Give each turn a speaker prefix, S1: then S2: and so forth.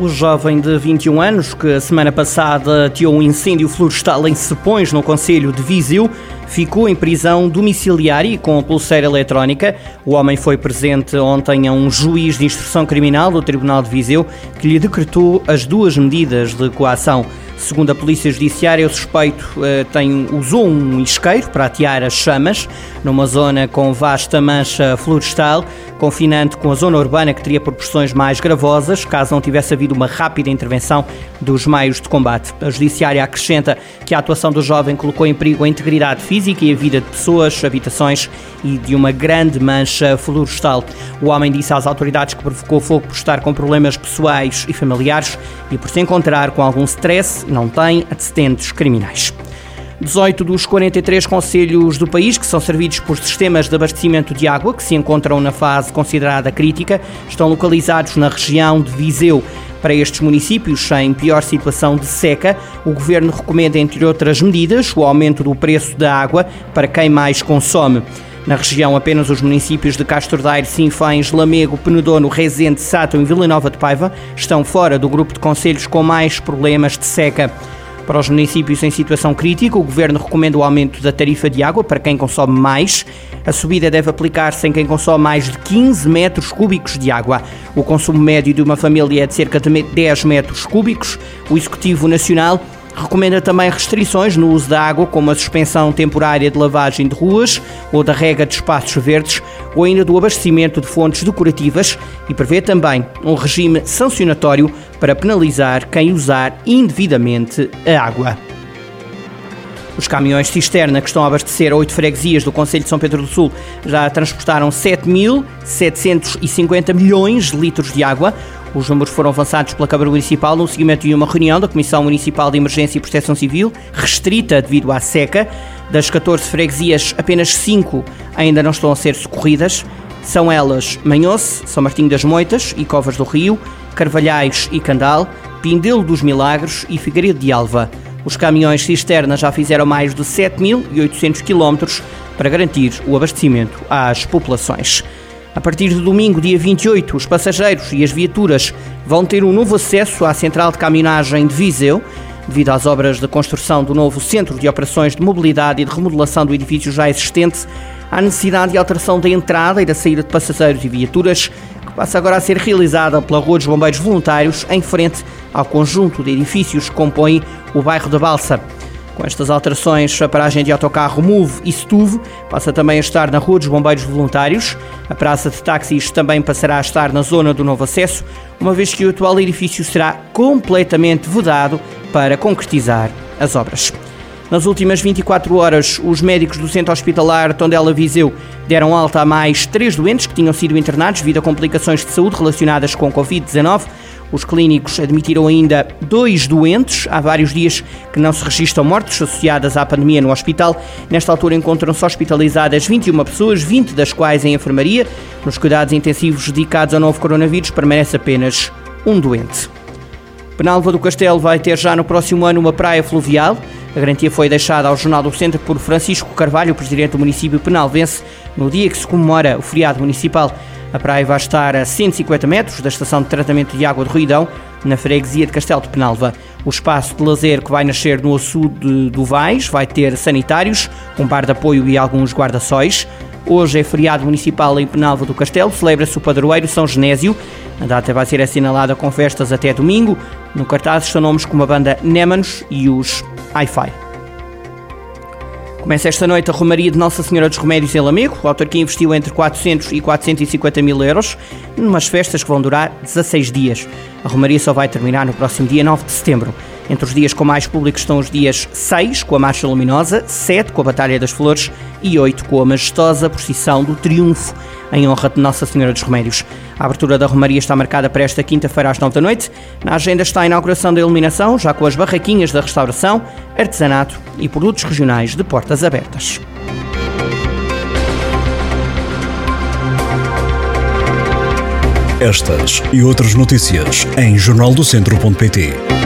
S1: O jovem de 21 anos, que a semana passada ateou um incêndio florestal em Sepões, no Conselho de Viseu, ficou em prisão domiciliária e com pulseira eletrónica. O homem foi presente ontem a um juiz de instrução criminal do Tribunal de Viseu que lhe decretou as duas medidas de coação. Segundo a Polícia Judiciária, o suspeito eh, tem, usou um isqueiro para atear as chamas numa zona com vasta mancha florestal, confinante com a zona urbana que teria proporções mais gravosas caso não tivesse havido uma rápida intervenção dos meios de combate. A Judiciária acrescenta que a atuação do jovem colocou em perigo a integridade física e a vida de pessoas, habitações e de uma grande mancha florestal. O homem disse às autoridades que provocou fogo por estar com problemas pessoais e familiares e por se encontrar com algum stress não tem antecedentes criminais. 18 dos 43 conselhos do país, que são servidos por sistemas de abastecimento de água, que se encontram na fase considerada crítica, estão localizados na região de Viseu. Para estes municípios em pior situação de seca, o governo recomenda, entre outras medidas, o aumento do preço da água para quem mais consome. Na região, apenas os municípios de Castro Daire, Sinfães, Lamego, Penedono, Rezende, Sátão e Vila Nova de Paiva estão fora do grupo de conselhos com mais problemas de seca. Para os municípios em situação crítica, o Governo recomenda o aumento da tarifa de água para quem consome mais. A subida deve aplicar-se em quem consome mais de 15 metros cúbicos de água. O consumo médio de uma família é de cerca de 10 metros cúbicos. O Executivo Nacional Recomenda também restrições no uso da água, como a suspensão temporária de lavagem de ruas ou da rega de espaços verdes, ou ainda do abastecimento de fontes decorativas e prevê também um regime sancionatório para penalizar quem usar indevidamente a água. Os caminhões cisterna que estão a abastecer oito freguesias do Conselho de São Pedro do Sul já transportaram 7.750 milhões de litros de água. Os números foram avançados pela Câmara Municipal no seguimento de uma reunião da Comissão Municipal de Emergência e Proteção Civil, restrita devido à seca. Das 14 freguesias, apenas 5 ainda não estão a ser socorridas. São elas Manhoce, São Martinho das Moitas e Covas do Rio, Carvalhais e Candal, Pindelo dos Milagres e Figueiredo de Alva. Os caminhões cisterna já fizeram mais de 7.800 km para garantir o abastecimento às populações. A partir de domingo, dia 28, os passageiros e as viaturas vão ter um novo acesso à central de caminhonagem de Viseu, devido às obras de construção do novo Centro de Operações de Mobilidade e de Remodelação do edifício já existente. Há necessidade de alteração da entrada e da saída de passageiros e viaturas, que passa agora a ser realizada pela Rua dos Bombeiros Voluntários, em frente ao conjunto de edifícios que compõem o bairro da Balsa. Com estas alterações, a paragem de autocarro Move e Stuve passa também a estar na Rua dos Bombeiros Voluntários. A praça de táxis também passará a estar na zona do novo acesso, uma vez que o atual edifício será completamente vedado para concretizar as obras. Nas últimas 24 horas, os médicos do Centro Hospitalar Tondela Viseu deram alta a mais três doentes que tinham sido internados devido a complicações de saúde relacionadas com Covid-19. Os clínicos admitiram ainda dois doentes. Há vários dias que não se registram mortes associadas à pandemia no hospital. Nesta altura encontram-se hospitalizadas 21 pessoas, 20 das quais em enfermaria. Nos cuidados intensivos dedicados ao novo coronavírus permanece apenas um doente. Penalva do Castelo vai ter já no próximo ano uma praia fluvial. A garantia foi deixada ao Jornal do Centro por Francisco Carvalho, presidente do município penalvense, no dia que se comemora o feriado municipal. A praia vai estar a 150 metros da estação de tratamento de água de Ruidão, na freguesia de Castelo de Penalva. O espaço de lazer que vai nascer no açude do Vais vai ter sanitários, um bar de apoio e alguns guarda-sóis. Hoje é feriado municipal em Penalva do Castelo, celebra-se o padroeiro São Genésio. A data vai ser assinalada com festas até domingo. No cartaz estão nomes como a banda Némanos e os Hi-Fi. Começa esta noite a Romaria de Nossa Senhora dos Remédios em Lamego. O autor que investiu entre 400 e 450 mil euros numas festas que vão durar 16 dias. A Romaria só vai terminar no próximo dia 9 de setembro. Entre os dias com mais público estão os dias 6, com a Marcha Luminosa, 7, com a Batalha das Flores e 8, com a majestosa Procissão do Triunfo, em honra de Nossa Senhora dos Remédios. A abertura da Romaria está marcada para esta quinta-feira às 9 da noite. Na agenda está a inauguração da iluminação, já com as barraquinhas da restauração, artesanato e produtos regionais de portas abertas.
S2: Estas e outras notícias em jornaldocentro.pt